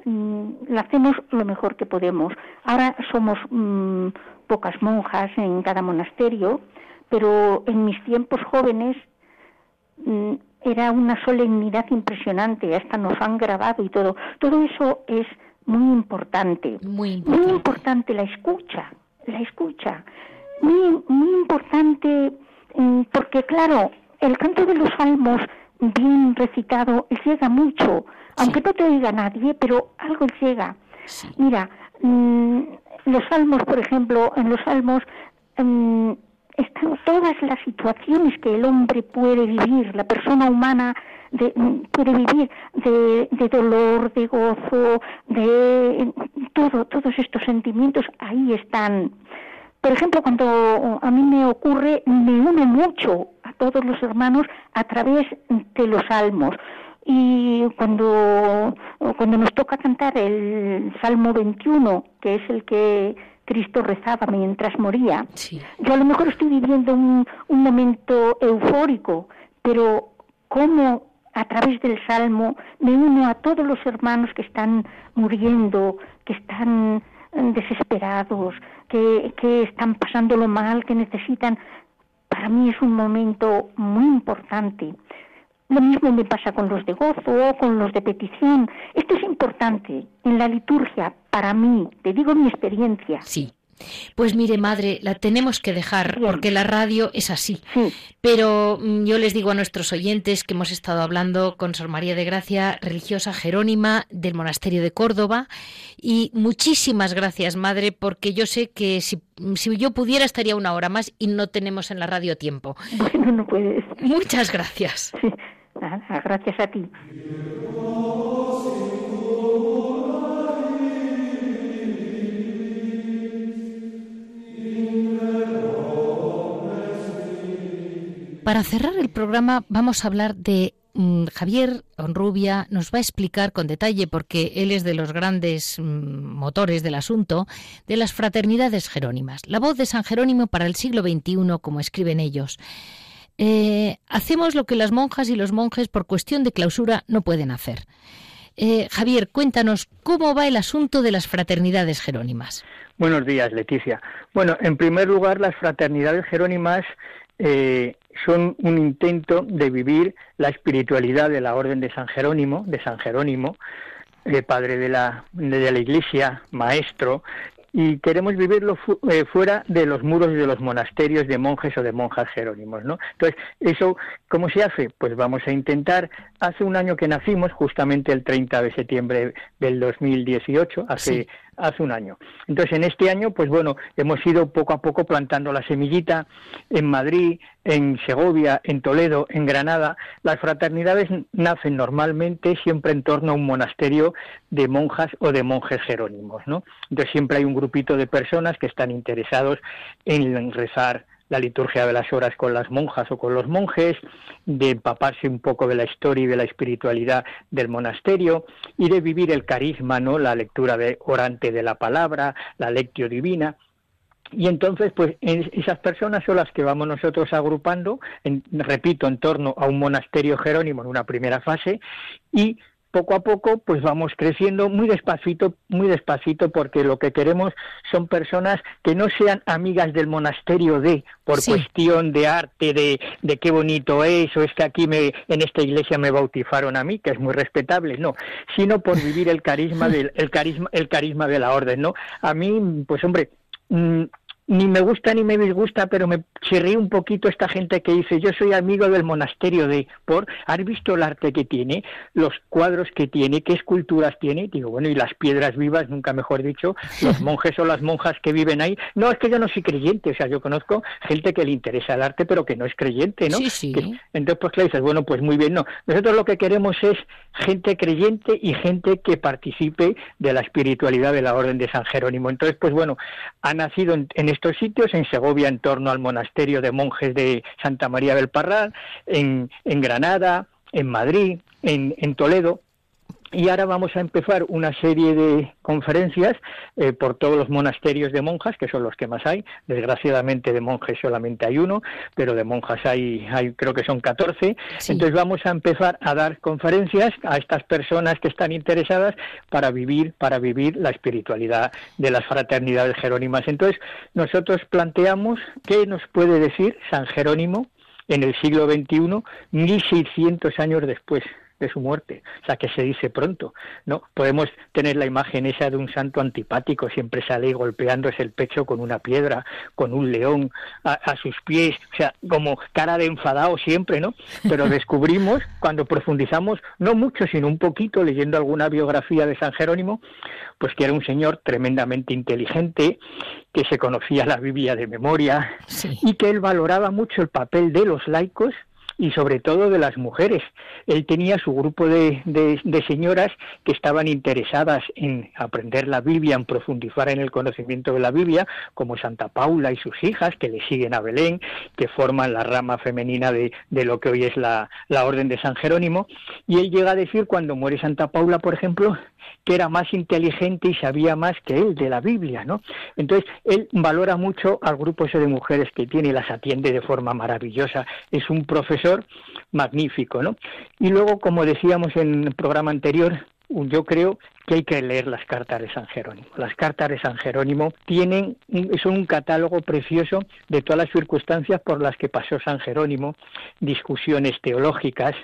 mm, lo hacemos lo mejor que podemos. Ahora somos mm, pocas monjas en cada monasterio, pero en mis tiempos jóvenes mm, era una solemnidad impresionante, hasta nos han grabado y todo. Todo eso es muy importante. Muy importante. Muy importante la escucha, la escucha. Muy, muy importante porque, claro, el canto de los salmos bien recitado llega mucho, aunque no te oiga nadie, pero algo llega. Mira, mm, los salmos, por ejemplo, en los salmos mm, están todas las situaciones que el hombre puede vivir, la persona humana mm, puede vivir de, de, dolor, de gozo, de todo, todos estos sentimientos ahí están. Por ejemplo, cuando a mí me ocurre, me une mucho a todos los hermanos a través de los salmos. Y cuando, cuando nos toca cantar el Salmo 21, que es el que Cristo rezaba mientras moría, yo a lo mejor estoy viviendo un, un momento eufórico, pero cómo a través del Salmo me uno a todos los hermanos que están muriendo, que están desesperados, que, que están pasándolo mal, que necesitan. Para mí es un momento muy importante. Lo mismo me pasa con los de gozo o con los de petición. Esto es importante en la liturgia para mí, te digo mi experiencia. Sí. Pues mire, madre, la tenemos que dejar porque la radio es así. Pero mm, yo les digo a nuestros oyentes que hemos estado hablando con Sor María de Gracia, religiosa jerónima del monasterio de Córdoba. Y muchísimas gracias, madre, porque yo sé que si, si yo pudiera estaría una hora más y no tenemos en la radio tiempo. Bueno, no puedes. Muchas gracias. Sí, gracias a ti. Para cerrar el programa vamos a hablar de mm, Javier Onrubia nos va a explicar con detalle, porque él es de los grandes mm, motores del asunto, de las fraternidades jerónimas. La voz de San Jerónimo para el siglo XXI, como escriben ellos. Eh, hacemos lo que las monjas y los monjes por cuestión de clausura no pueden hacer. Eh, Javier, cuéntanos cómo va el asunto de las fraternidades jerónimas. Buenos días, Leticia. Bueno, en primer lugar, las fraternidades jerónimas eh, son un intento de vivir la espiritualidad de la Orden de San Jerónimo, de San Jerónimo, eh, padre de la, de la Iglesia, maestro, y queremos vivirlo eh, fuera de los muros de los monasterios de monjes o de monjas jerónimos, ¿no? Entonces, eso, ¿cómo se hace? Pues vamos a intentar, hace un año que nacimos, justamente el 30 de septiembre del 2018, hace hace un año. Entonces, en este año, pues bueno, hemos ido poco a poco plantando la semillita en Madrid, en Segovia, en Toledo, en Granada. Las fraternidades nacen normalmente siempre en torno a un monasterio de monjas o de monjes jerónimos, ¿no? Entonces, siempre hay un grupito de personas que están interesados en rezar la liturgia de las horas con las monjas o con los monjes, de empaparse un poco de la historia y de la espiritualidad del monasterio y de vivir el carisma, ¿no? La lectura de orante de la palabra, la lectio divina. Y entonces, pues esas personas son las que vamos nosotros agrupando, repito, en torno a un monasterio jerónimo en una primera fase, y poco a poco pues vamos creciendo muy despacito, muy despacito porque lo que queremos son personas que no sean amigas del monasterio de por cuestión de arte, de, de qué bonito es o es que aquí me en esta iglesia me bautizaron a mí, que es muy respetable, no, sino por vivir el carisma del el carisma el carisma de la orden, ¿no? A mí pues hombre, mm, ni me gusta ni me disgusta, pero me chirrí un poquito esta gente que dice, yo soy amigo del monasterio de, por, ¿has visto el arte que tiene? Los cuadros que tiene, qué esculturas tiene, digo, bueno, y las piedras vivas, nunca mejor dicho, los <laughs> monjes o las monjas que viven ahí. No, es que yo no soy creyente, o sea, yo conozco gente que le interesa el arte, pero que no es creyente, ¿no? Sí, sí. entonces, pues claro, dices, bueno, pues muy bien, no. Nosotros lo que queremos es gente creyente y gente que participe de la espiritualidad de la Orden de San Jerónimo. Entonces, pues bueno, ha nacido en, en sitios, en Segovia en torno al monasterio de monjes de Santa María del Parral, en, en Granada, en Madrid, en Toledo, y ahora vamos a empezar una serie de conferencias eh, por todos los monasterios de monjas, que son los que más hay. Desgraciadamente de monjes solamente hay uno, pero de monjas hay, hay creo que son 14. Entonces vamos a empezar a dar conferencias a estas personas que están interesadas para vivir, para vivir la espiritualidad de las fraternidades jerónimas. Entonces nosotros planteamos qué nos puede decir San Jerónimo en el siglo XXI, 1600 años después de su muerte, o sea que se dice pronto, ¿no? Podemos tener la imagen esa de un santo antipático, siempre sale golpeándose el pecho con una piedra, con un león a, a, sus pies, o sea, como cara de enfadado siempre, ¿no? Pero <laughs> descubrimos, cuando profundizamos, no mucho, sino un poquito, leyendo alguna biografía de San Jerónimo, pues que era un señor tremendamente inteligente, que se conocía la Biblia de memoria sí. y que él valoraba mucho el papel de los laicos y sobre todo de las mujeres. Él tenía su grupo de, de, señoras que estaban interesadas en aprender la Biblia, en profundizar en el conocimiento de la Biblia, como Santa Paula y sus hijas, que le siguen a Belén, que forman la rama femenina de, de lo que hoy es la, la Orden de San Jerónimo. Y él llega a decir, cuando muere Santa Paula, por ejemplo, que era más inteligente y sabía más que él de la Biblia, ¿no? Entonces, él valora mucho al grupo ese de mujeres que tiene y las atiende de forma maravillosa. Es un profesor magnífico, ¿no? Y luego, como decíamos en el programa anterior, yo creo que hay que leer las cartas de San Jerónimo. Las cartas de San Jerónimo tienen son un catálogo precioso de todas las circunstancias por las que pasó San Jerónimo, discusiones teológicas,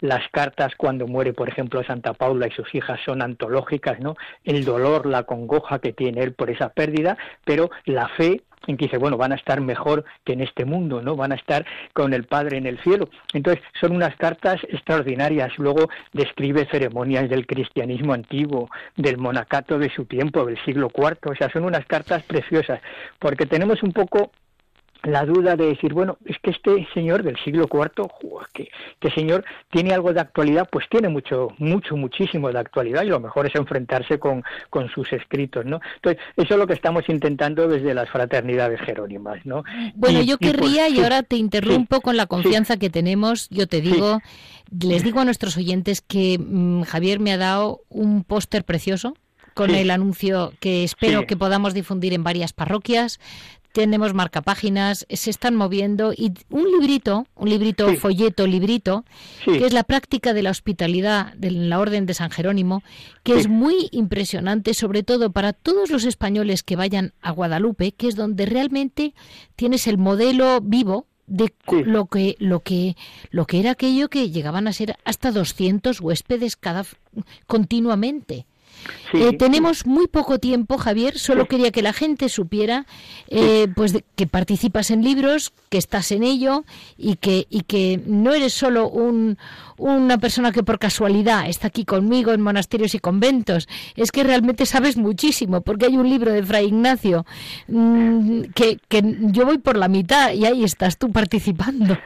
las cartas cuando muere, por ejemplo, Santa Paula y sus hijas son antológicas, ¿no? El dolor, la congoja que tiene él por esa pérdida, pero la fe en que dice, bueno, van a estar mejor que en este mundo, ¿no? Van a estar con el Padre en el cielo. Entonces, son unas cartas extraordinarias. Luego describe ceremonias del cristianismo antiguo, del monacato de su tiempo, del siglo IV. O sea, son unas cartas preciosas, porque tenemos un poco la duda de decir, bueno, es que este señor del siglo IV, que, que señor tiene algo de actualidad, pues tiene mucho, mucho, muchísimo de actualidad y lo mejor es enfrentarse con, con sus escritos, ¿no? Entonces, eso es lo que estamos intentando desde las fraternidades jerónimas, ¿no? Bueno, y, yo querría, y, pues, y, ahora te interrumpo sí, con la confianza sí, que tenemos, yo te digo, les digo a nuestros oyentes que mmm, Javier me ha dado un póster precioso con el anuncio que espero que podamos difundir en varias parroquias tenemos marcapáginas, se están moviendo y un librito, un librito, sí. folleto, librito, sí. que es la práctica de la hospitalidad de la Orden de San Jerónimo, que sí. es muy impresionante, sobre todo para todos los españoles que vayan a Guadalupe, que es donde realmente tienes el modelo vivo de lo que lo que lo que era aquello que llegaban a ser hasta 200 huéspedes cada continuamente. Sí. Eh, tenemos muy poco tiempo, Javier. Solo quería que la gente supiera, eh, pues, de, que participas en libros, que estás en ello y que y que no eres solo un, una persona que por casualidad está aquí conmigo en monasterios y conventos. Es que realmente sabes muchísimo, porque hay un libro de Fray Ignacio mmm, que, que yo voy por la mitad y ahí estás tú participando.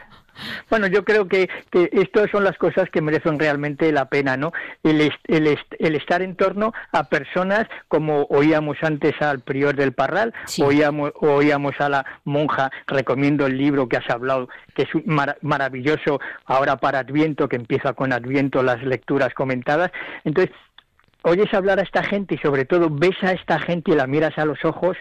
Bueno, yo creo que, que estas son las cosas que merecen realmente la pena, ¿no? El, el, el estar en torno a personas como oíamos antes al prior del Parral, sí. oíamos, oíamos a la monja, recomiendo el libro que has hablado, que es mar maravilloso ahora para Adviento, que empieza con Adviento las lecturas comentadas. Entonces, oyes hablar a esta gente y sobre todo ves a esta gente y la miras a los ojos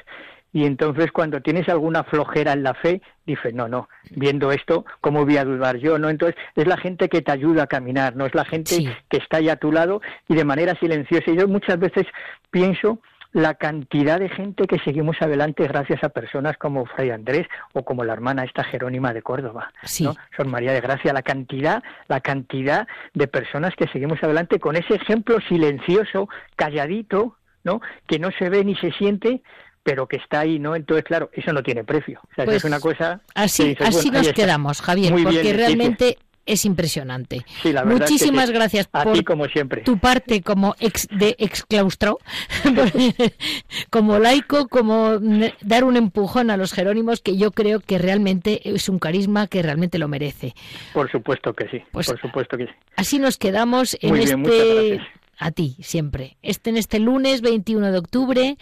y entonces cuando tienes alguna flojera en la fe, dices, no, no, viendo esto, ¿cómo voy a dudar yo? no Entonces es la gente que te ayuda a caminar, no es la gente sí. que está ahí a tu lado y de manera silenciosa. Y yo muchas veces pienso la cantidad de gente que seguimos adelante gracias a personas como Fray Andrés o como la hermana esta Jerónima de Córdoba, sí. ¿no? Son María de Gracia, la cantidad, la cantidad de personas que seguimos adelante con ese ejemplo silencioso, calladito, ¿no? Que no se ve ni se siente, pero que está ahí, ¿no? Entonces, claro, eso no tiene precio. O sea, pues es una cosa... Así, dices, así bueno, nos quedamos, Javier, Muy porque bien, realmente... es impresionante. Sí, la Muchísimas es que gracias a por ti como siempre. tu parte como ex de exclaustro, <laughs> como laico, como dar un empujón a los jerónimos que yo creo que realmente es un carisma que realmente lo merece. Por supuesto que sí, pues por supuesto que sí. Así nos quedamos en Muy bien, este a ti siempre. Este en este lunes 21 de octubre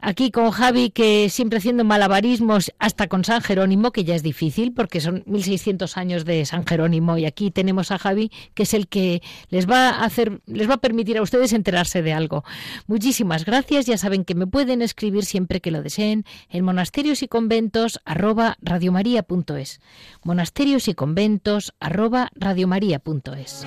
aquí con Javi, que siempre haciendo malabarismos hasta con San Jerónimo, que ya es difícil porque son 1600 años de San Jerónimo y aquí tenemos a Javi, que es el que les va a hacer, les va a permitir a ustedes enterarse de algo. Muchísimas gracias, ya saben que me pueden escribir siempre que lo deseen en monasterios y conventos arroba. Monasterios y conventos arroba radiomaria.es.